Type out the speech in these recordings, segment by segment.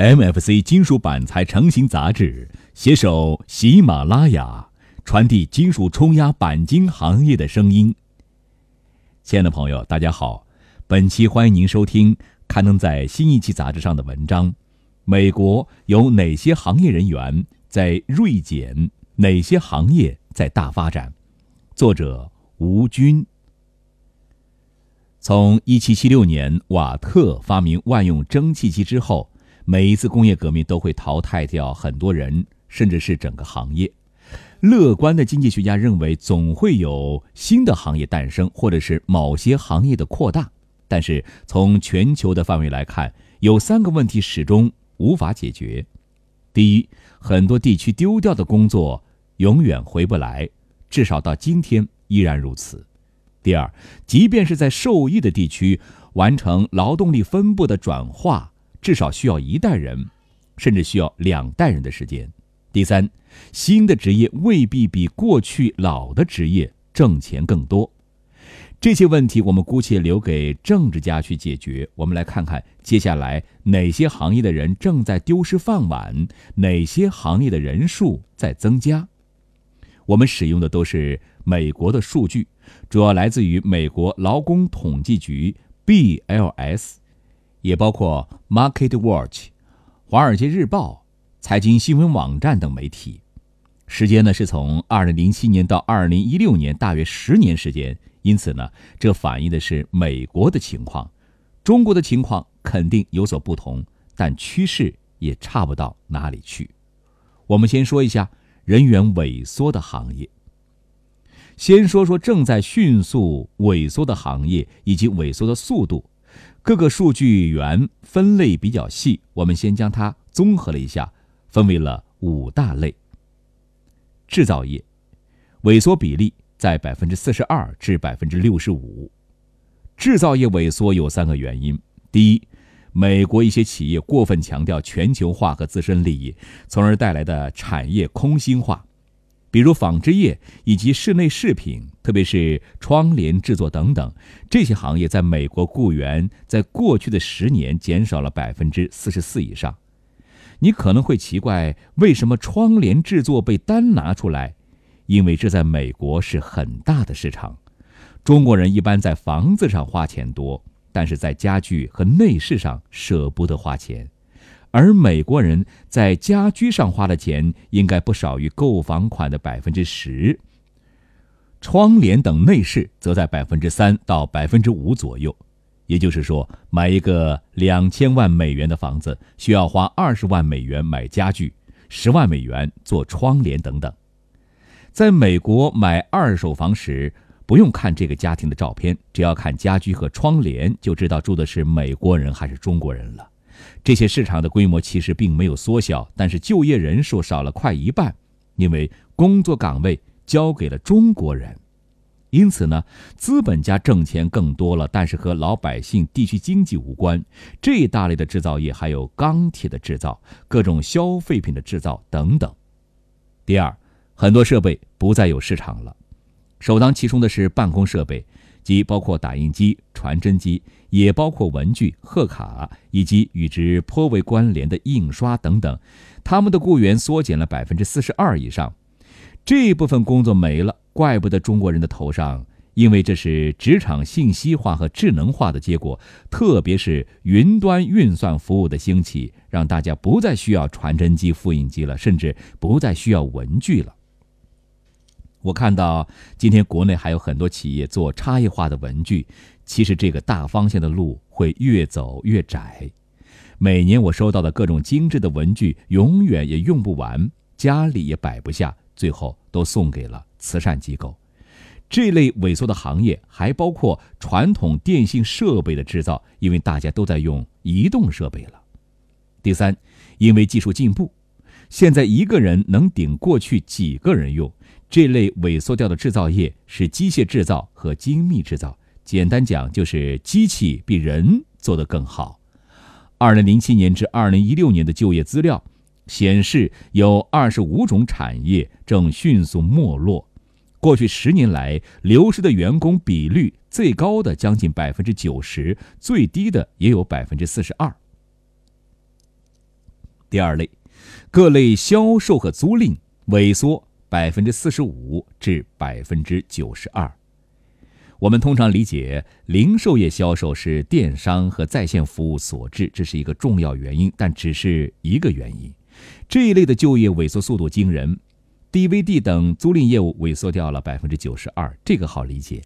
MFC 金属板材成型杂志携手喜马拉雅，传递金属冲压钣金行业的声音。亲爱的朋友，大家好，本期欢迎您收听刊登在新一期杂志上的文章：美国有哪些行业人员在锐减？哪些行业在大发展？作者吴军。从1776年瓦特发明万用蒸汽机之后。每一次工业革命都会淘汰掉很多人，甚至是整个行业。乐观的经济学家认为，总会有新的行业诞生，或者是某些行业的扩大。但是从全球的范围来看，有三个问题始终无法解决：第一，很多地区丢掉的工作永远回不来，至少到今天依然如此；第二，即便是在受益的地区，完成劳动力分布的转化。至少需要一代人，甚至需要两代人的时间。第三，新的职业未必比过去老的职业挣钱更多。这些问题我们姑且留给政治家去解决。我们来看看接下来哪些行业的人正在丢失饭碗，哪些行业的人数在增加。我们使用的都是美国的数据，主要来自于美国劳工统计局 （BLS）。也包括 Market Watch、华尔街日报、财经新闻网站等媒体。时间呢是从二零零七年到二零一六年，大约十年时间。因此呢，这反映的是美国的情况。中国的情况肯定有所不同，但趋势也差不到哪里去。我们先说一下人员萎缩的行业。先说说正在迅速萎缩的行业以及萎缩的速度。各个数据源分类比较细，我们先将它综合了一下，分为了五大类。制造业萎缩比例在百分之四十二至百分之六十五。制造业萎缩有三个原因：第一，美国一些企业过分强调全球化和自身利益，从而带来的产业空心化。比如纺织业以及室内饰品，特别是窗帘制作等等，这些行业在美国雇员在过去的十年减少了百分之四十四以上。你可能会奇怪，为什么窗帘制作被单拿出来？因为这在美国是很大的市场。中国人一般在房子上花钱多，但是在家具和内饰上舍不得花钱。而美国人在家居上花的钱应该不少于购房款的百分之十，窗帘等内饰则在百分之三到百分之五左右。也就是说，买一个两千万美元的房子，需要花二十万美元买家具，十万美元做窗帘等等。在美国买二手房时，不用看这个家庭的照片，只要看家居和窗帘，就知道住的是美国人还是中国人了。这些市场的规模其实并没有缩小，但是就业人数少了快一半，因为工作岗位交给了中国人。因此呢，资本家挣钱更多了，但是和老百姓地区经济无关。这一大类的制造业还有钢铁的制造、各种消费品的制造等等。第二，很多设备不再有市场了，首当其冲的是办公设备。即包括打印机、传真机，也包括文具、贺卡以及与之颇为关联的印刷等等，他们的雇员缩减了百分之四十二以上。这部分工作没了，怪不得中国人的头上，因为这是职场信息化和智能化的结果，特别是云端运算服务的兴起，让大家不再需要传真机、复印机了，甚至不再需要文具了。我看到今天国内还有很多企业做差异化的文具，其实这个大方向的路会越走越窄。每年我收到的各种精致的文具，永远也用不完，家里也摆不下，最后都送给了慈善机构。这类萎缩的行业还包括传统电信设备的制造，因为大家都在用移动设备了。第三，因为技术进步，现在一个人能顶过去几个人用。这类萎缩掉的制造业是机械制造和精密制造，简单讲就是机器比人做得更好。二零零七年至二零一六年的就业资料显示，有二十五种产业正迅速没落。过去十年来，流失的员工比率最高的将近百分之九十，最低的也有百分之四十二。第二类，各类销售和租赁萎缩百分之四十五至百分之九十二。我们通常理解零售业销售是电商和在线服务所致，这是一个重要原因，但只是一个原因。这一类的就业萎缩速度惊人，DVD 等租赁业务萎缩掉了百分之九十二，这个好理解。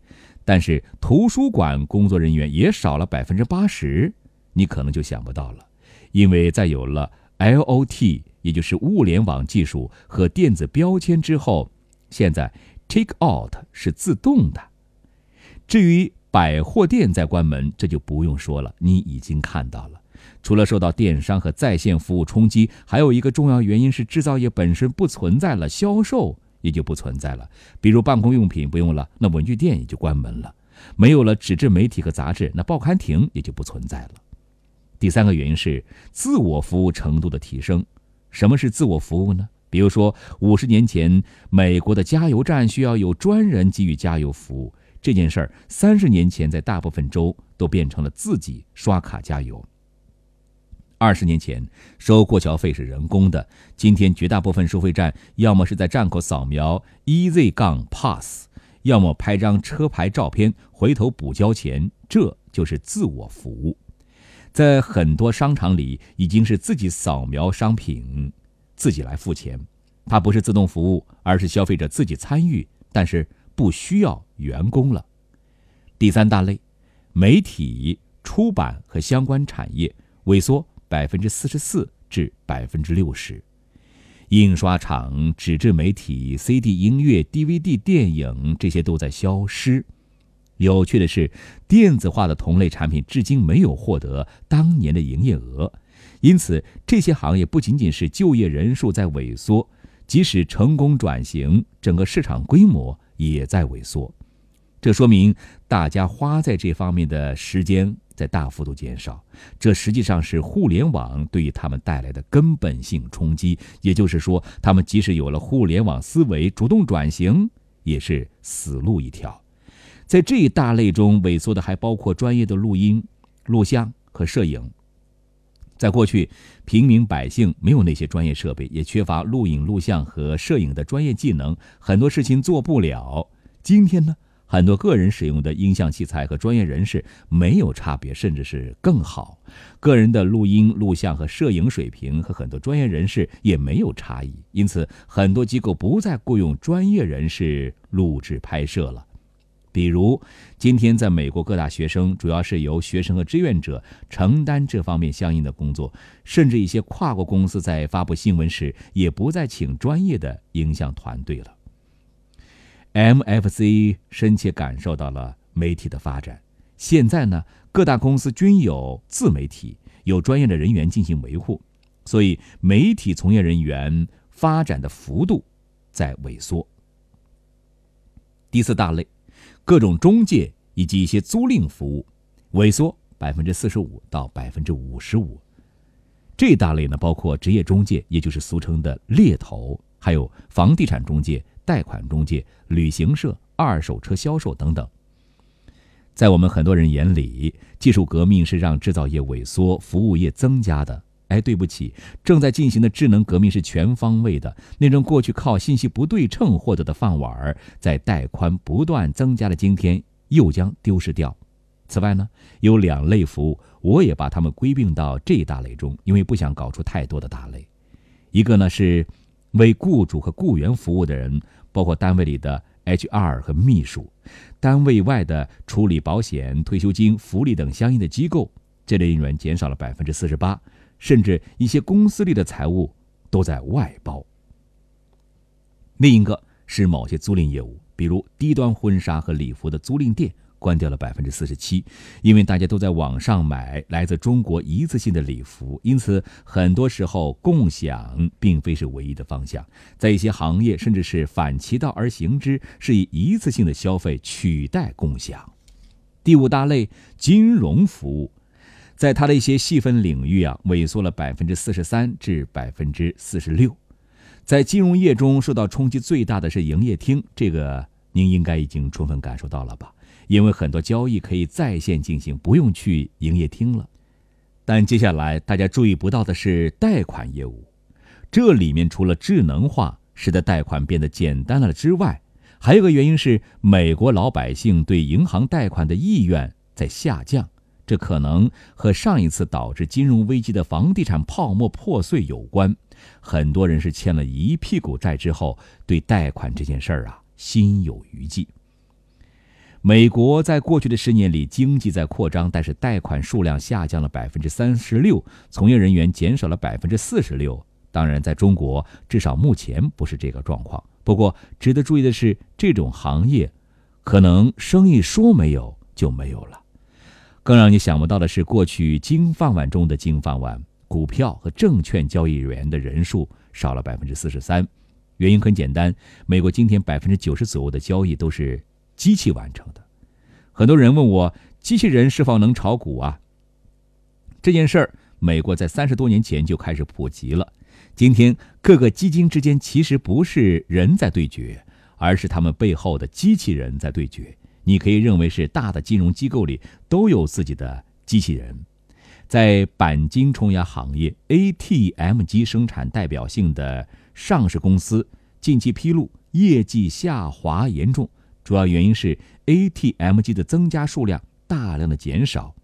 但是图书馆工作人员也少了百分之八十，你可能就想不到了，因为在有了 LOT，也就是物联网技术和电子标签之后，现在 take out 是自动的。至于百货店在关门，这就不用说了。你已经看到了，除了受到电商和在线服务冲击，还有一个重要原因是制造业本身不存在了，销售也就不存在了。比如办公用品不用了，那文具店也就关门了；没有了纸质媒体和杂志，那报刊亭也就不存在了。第三个原因是自我服务程度的提升。什么是自我服务呢？比如说，五十年前，美国的加油站需要有专人给予加油服务。这件事儿三十年前在大部分州都变成了自己刷卡加油。二十年前收过桥费是人工的，今天绝大部分收费站要么是在站口扫描 EZ 杠 Pass，要么拍张车牌照片回头补交钱，这就是自我服务。在很多商场里已经是自己扫描商品，自己来付钱，它不是自动服务，而是消费者自己参与，但是。不需要员工了。第三大类，媒体、出版和相关产业萎缩百分之四十四至百分之六十。印刷厂、纸质媒体、CD 音乐、DVD 电影这些都在消失。有趣的是，电子化的同类产品至今没有获得当年的营业额，因此这些行业不仅仅是就业人数在萎缩，即使成功转型，整个市场规模。也在萎缩，这说明大家花在这方面的时间在大幅度减少。这实际上是互联网对于他们带来的根本性冲击。也就是说，他们即使有了互联网思维，主动转型也是死路一条。在这一大类中，萎缩的还包括专业的录音、录像和摄影。在过去，平民百姓没有那些专业设备，也缺乏录影、录像和摄影的专业技能，很多事情做不了。今天呢，很多个人使用的音像器材和专业人士没有差别，甚至是更好。个人的录音、录像和摄影水平和很多专业人士也没有差异，因此很多机构不再雇佣专业人士录制拍摄了。比如，今天在美国各大学生主要是由学生和志愿者承担这方面相应的工作，甚至一些跨国公司在发布新闻时也不再请专业的影像团队了。MFC 深切感受到了媒体的发展，现在呢，各大公司均有自媒体，有专业的人员进行维护，所以媒体从业人员发展的幅度在萎缩。第四大类。各种中介以及一些租赁服务萎缩百分之四十五到百分之五十五。这大类呢，包括职业中介，也就是俗称的猎头，还有房地产中介、贷款中介、旅行社、二手车销售等等。在我们很多人眼里，技术革命是让制造业萎缩，服务业增加的。哎，对不起，正在进行的智能革命是全方位的。那种过去靠信息不对称获得的饭碗，在带宽不断增加的今天，又将丢失掉。此外呢，有两类服务，我也把它们归并到这一大类中，因为不想搞出太多的大类。一个呢是为雇主和雇员服务的人，包括单位里的 HR 和秘书，单位外的处理保险、退休金、福利等相应的机构，这类人员减少了百分之四十八。甚至一些公司里的财务都在外包。另一个是某些租赁业务，比如低端婚纱和礼服的租赁店关掉了百分之四十七，因为大家都在网上买来自中国一次性的礼服，因此很多时候共享并非是唯一的方向。在一些行业，甚至是反其道而行之，是以一次性的消费取代共享。第五大类金融服务。在它的一些细分领域啊，萎缩了百分之四十三至百分之四十六。在金融业中受到冲击最大的是营业厅，这个您应该已经充分感受到了吧？因为很多交易可以在线进行，不用去营业厅了。但接下来大家注意不到的是贷款业务，这里面除了智能化使得贷款变得简单了之外，还有个原因是美国老百姓对银行贷款的意愿在下降，这可能和上一次导致金融危机的房地产泡沫破碎有关。很多人是欠了一屁股债之后，对贷款这件事儿啊心有余悸。美国在过去的十年里，经济在扩张，但是贷款数量下降了百分之三十六，从业人员减少了百分之四十六。当然，在中国，至少目前不是这个状况。不过，值得注意的是，这种行业可能生意说没有就没有了。更让你想不到的是，过去金饭碗中的金饭碗，股票和证券交易员的人数少了百分之四十三。原因很简单，美国今天百分之九十左右的交易都是。机器完成的，很多人问我，机器人是否能炒股啊？这件事儿，美国在三十多年前就开始普及了。今天各个基金之间其实不是人在对决，而是他们背后的机器人在对决。你可以认为是大的金融机构里都有自己的机器人。在钣金冲压行业，ATM 机生产代表性的上市公司近期披露业绩下滑严重。主要原因是 ATM 机的增加数量大量的减少。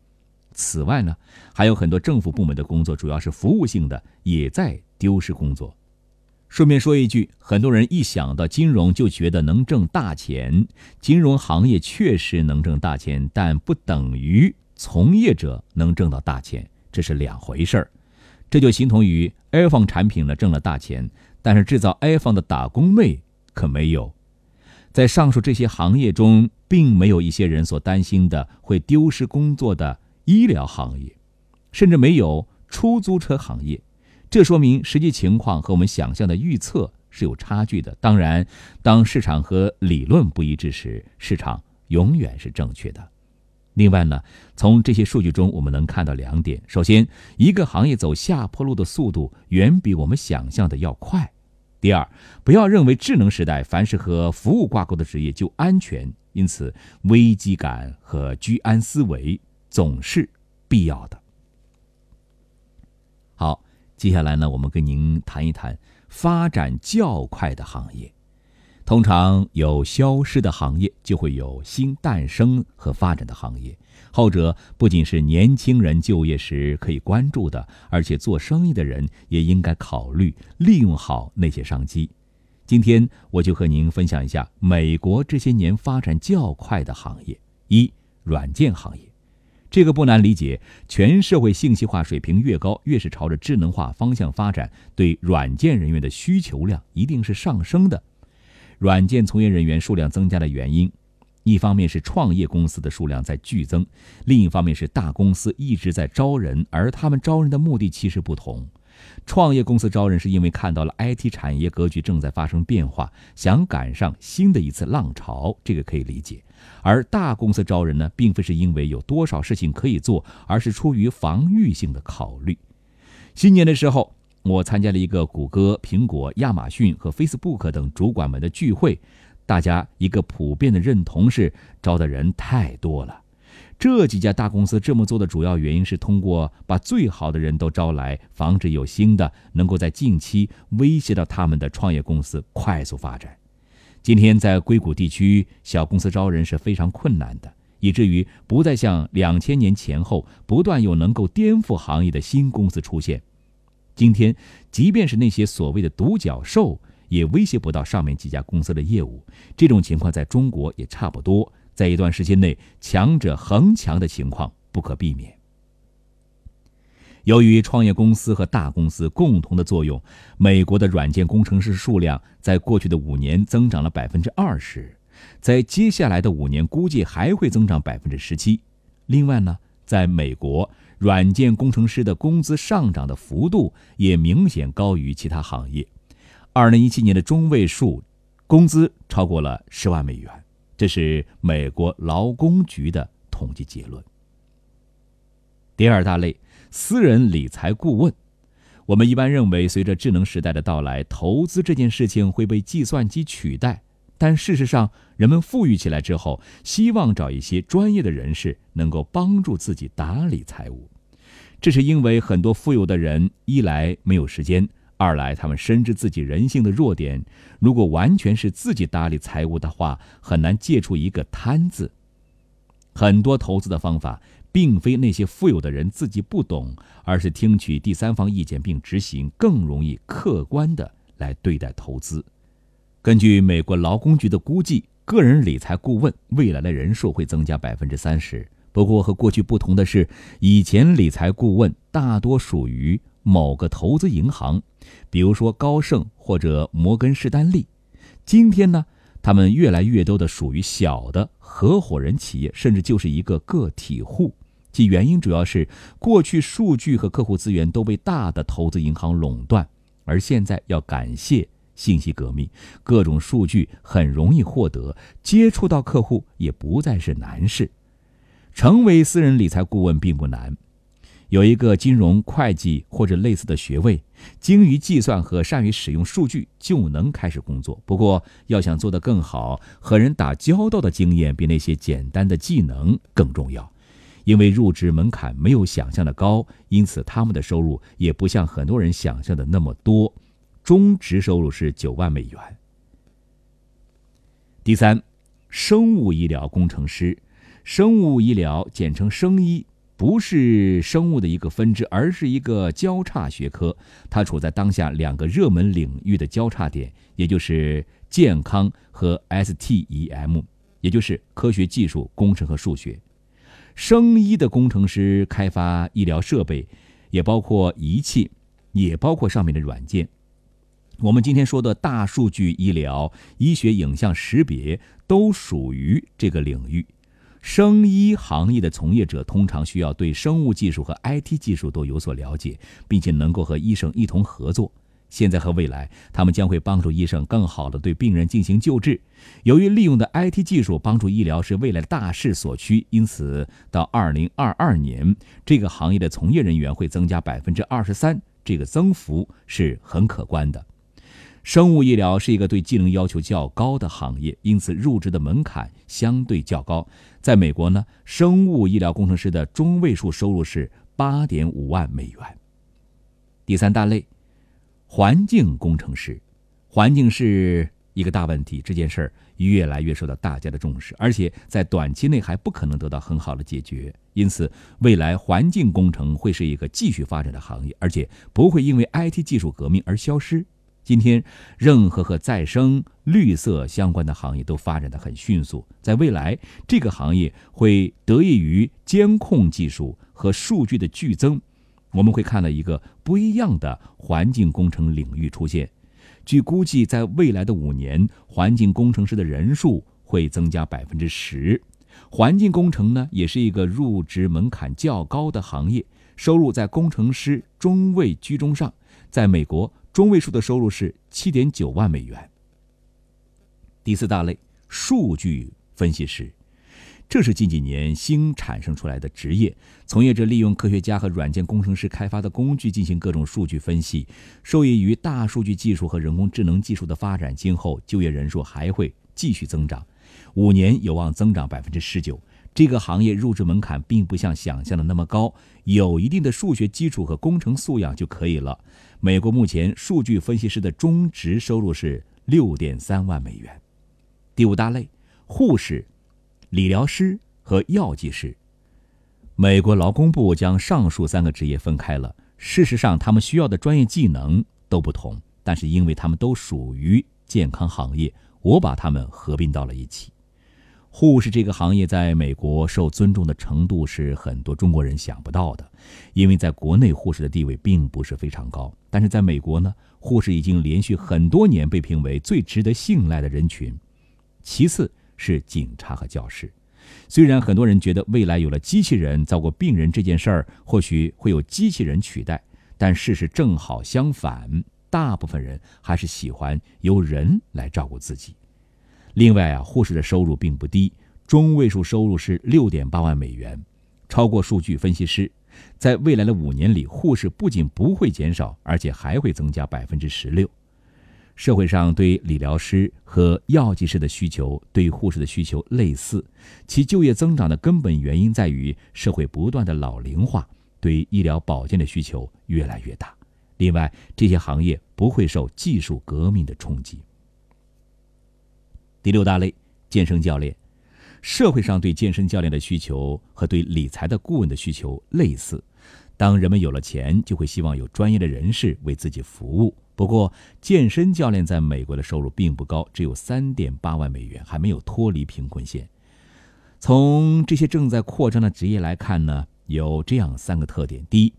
此外呢，还有很多政府部门的工作，主要是服务性的，也在丢失工作。顺便说一句，很多人一想到金融就觉得能挣大钱，金融行业确实能挣大钱，但不等于从业者能挣到大钱，这是两回事儿。这就形同于 iPhone 产品呢挣了大钱，但是制造 iPhone 的打工妹可没有。在上述这些行业中，并没有一些人所担心的会丢失工作的医疗行业，甚至没有出租车行业。这说明实际情况和我们想象的预测是有差距的。当然，当市场和理论不一致时，市场永远是正确的。另外呢，从这些数据中我们能看到两点：首先，一个行业走下坡路的速度远比我们想象的要快。第二，不要认为智能时代凡是和服务挂钩的职业就安全，因此危机感和居安思危总是必要的。好，接下来呢，我们跟您谈一谈发展较快的行业。通常有消失的行业，就会有新诞生和发展的行业。后者不仅是年轻人就业时可以关注的，而且做生意的人也应该考虑利用好那些商机。今天我就和您分享一下美国这些年发展较快的行业。一、软件行业，这个不难理解，全社会信息化水平越高，越是朝着智能化方向发展，对软件人员的需求量一定是上升的。软件从业人员数量增加的原因。一方面是创业公司的数量在剧增，另一方面是大公司一直在招人，而他们招人的目的其实不同。创业公司招人是因为看到了 IT 产业格局正在发生变化，想赶上新的一次浪潮，这个可以理解。而大公司招人呢，并非是因为有多少事情可以做，而是出于防御性的考虑。新年的时候，我参加了一个谷歌、苹果、亚马逊和 Facebook 等主管们的聚会。大家一个普遍的认同是招的人太多了。这几家大公司这么做的主要原因是通过把最好的人都招来，防止有新的能够在近期威胁到他们的创业公司快速发展。今天在硅谷地区，小公司招人是非常困难的，以至于不再像两千年前后不断有能够颠覆行业的新公司出现。今天，即便是那些所谓的独角兽。也威胁不到上面几家公司的业务，这种情况在中国也差不多。在一段时间内，强者恒强的情况不可避免。由于创业公司和大公司共同的作用，美国的软件工程师数量在过去的五年增长了百分之二十，在接下来的五年估计还会增长百分之十七。另外呢，在美国，软件工程师的工资上涨的幅度也明显高于其他行业。二零一七年的中位数工资超过了十万美元，这是美国劳工局的统计结论。第二大类，私人理财顾问。我们一般认为，随着智能时代的到来，投资这件事情会被计算机取代。但事实上，人们富裕起来之后，希望找一些专业的人士能够帮助自己打理财务。这是因为很多富有的人一来没有时间，二来他们深知自己人性的弱点。如果完全是自己打理财务的话，很难借出一个贪字。很多投资的方法，并非那些富有的人自己不懂，而是听取第三方意见并执行，更容易客观的来对待投资。根据美国劳工局的估计，个人理财顾问未来的人数会增加百分之三十。不过和过去不同的是，以前理财顾问大多属于某个投资银行，比如说高盛或者摩根士丹利。今天呢，他们越来越多的属于小的合伙人企业，甚至就是一个个体户。其原因主要是过去数据和客户资源都被大的投资银行垄断，而现在要感谢。信息革命，各种数据很容易获得，接触到客户也不再是难事。成为私人理财顾问并不难，有一个金融会计或者类似的学位，精于计算和善于使用数据就能开始工作。不过，要想做得更好，和人打交道的经验比那些简单的技能更重要。因为入职门槛没有想象的高，因此他们的收入也不像很多人想象的那么多。中值收入是九万美元。第三，生物医疗工程师，生物医疗简称生医，不是生物的一个分支，而是一个交叉学科。它处在当下两个热门领域的交叉点，也就是健康和 STEM，也就是科学技术、工程和数学。生医的工程师开发医疗设备，也包括仪器，也包括上面的软件。我们今天说的大数据医疗、医学影像识别都属于这个领域。生医行业的从业者通常需要对生物技术和 IT 技术都有所了解，并且能够和医生一同合作。现在和未来，他们将会帮助医生更好地对病人进行救治。由于利用的 IT 技术帮助医疗是未来的大势所趋，因此到2022年，这个行业的从业人员会增加百分之二十三，这个增幅是很可观的。生物医疗是一个对技能要求较高的行业，因此入职的门槛相对较高。在美国呢，生物医疗工程师的中位数收入是八点五万美元。第三大类，环境工程师，环境是一个大问题，这件事儿越来越受到大家的重视，而且在短期内还不可能得到很好的解决。因此，未来环境工程会是一个继续发展的行业，而且不会因为 IT 技术革命而消失。今天，任何和再生、绿色相关的行业都发展的很迅速。在未来，这个行业会得益于监控技术和数据的剧增，我们会看到一个不一样的环境工程领域出现。据估计，在未来的五年，环境工程师的人数会增加百分之十。环境工程呢，也是一个入职门槛较高的行业，收入在工程师中位居中上。在美国。中位数的收入是七点九万美元。第四大类，数据分析师，这是近几年新产生出来的职业。从业者利用科学家和软件工程师开发的工具进行各种数据分析，受益于大数据技术和人工智能技术的发展，今后就业人数还会继续增长，五年有望增长百分之十九。这个行业入职门槛并不像想象的那么高，有一定的数学基础和工程素养就可以了。美国目前数据分析师的中值收入是六点三万美元。第五大类，护士、理疗师和药剂师。美国劳工部将上述三个职业分开了。事实上，他们需要的专业技能都不同，但是因为他们都属于健康行业，我把他们合并到了一起。护士这个行业在美国受尊重的程度是很多中国人想不到的，因为在国内护士的地位并不是非常高。但是在美国呢，护士已经连续很多年被评为最值得信赖的人群。其次是警察和教师。虽然很多人觉得未来有了机器人照顾病人这件事儿，或许会有机器人取代，但事实正好相反，大部分人还是喜欢由人来照顾自己。另外啊，护士的收入并不低，中位数收入是六点八万美元，超过数据分析师。在未来的五年里，护士不仅不会减少，而且还会增加百分之十六。社会上对理疗师和药剂师的需求对护士的需求类似，其就业增长的根本原因在于社会不断的老龄化，对医疗保健的需求越来越大。另外，这些行业不会受技术革命的冲击。第六大类，健身教练。社会上对健身教练的需求和对理财的顾问的需求类似。当人们有了钱，就会希望有专业的人士为自己服务。不过，健身教练在美国的收入并不高，只有三点八万美元，还没有脱离贫困线。从这些正在扩张的职业来看呢，有这样三个特点：第一，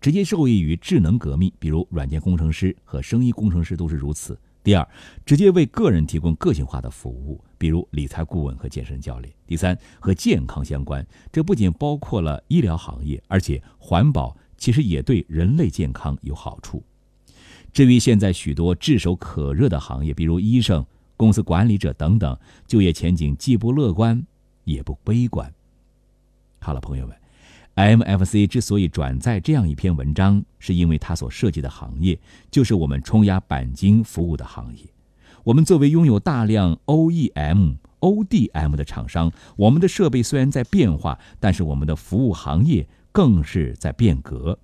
直接受益于智能革命，比如软件工程师和生意工程师都是如此；第二，直接为个人提供个性化的服务，比如理财顾问和健身教练；第三，和健康相关，这不仅包括了医疗行业，而且环保其实也对人类健康有好处。至于现在许多炙手可热的行业，比如医生、公司管理者等等，就业前景既不乐观。也不悲观。好了，朋友们，MFC 之所以转载这样一篇文章，是因为它所涉及的行业就是我们冲压钣金服务的行业。我们作为拥有大量 OEM、ODM 的厂商，我们的设备虽然在变化，但是我们的服务行业更是在变革。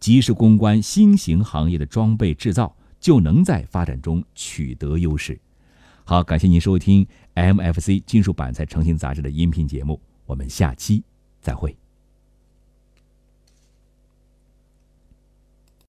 及时攻关新型行业的装备制造，就能在发展中取得优势。好，感谢您收听 MFC 金属板材成型杂志的音频节目，我们下期再会。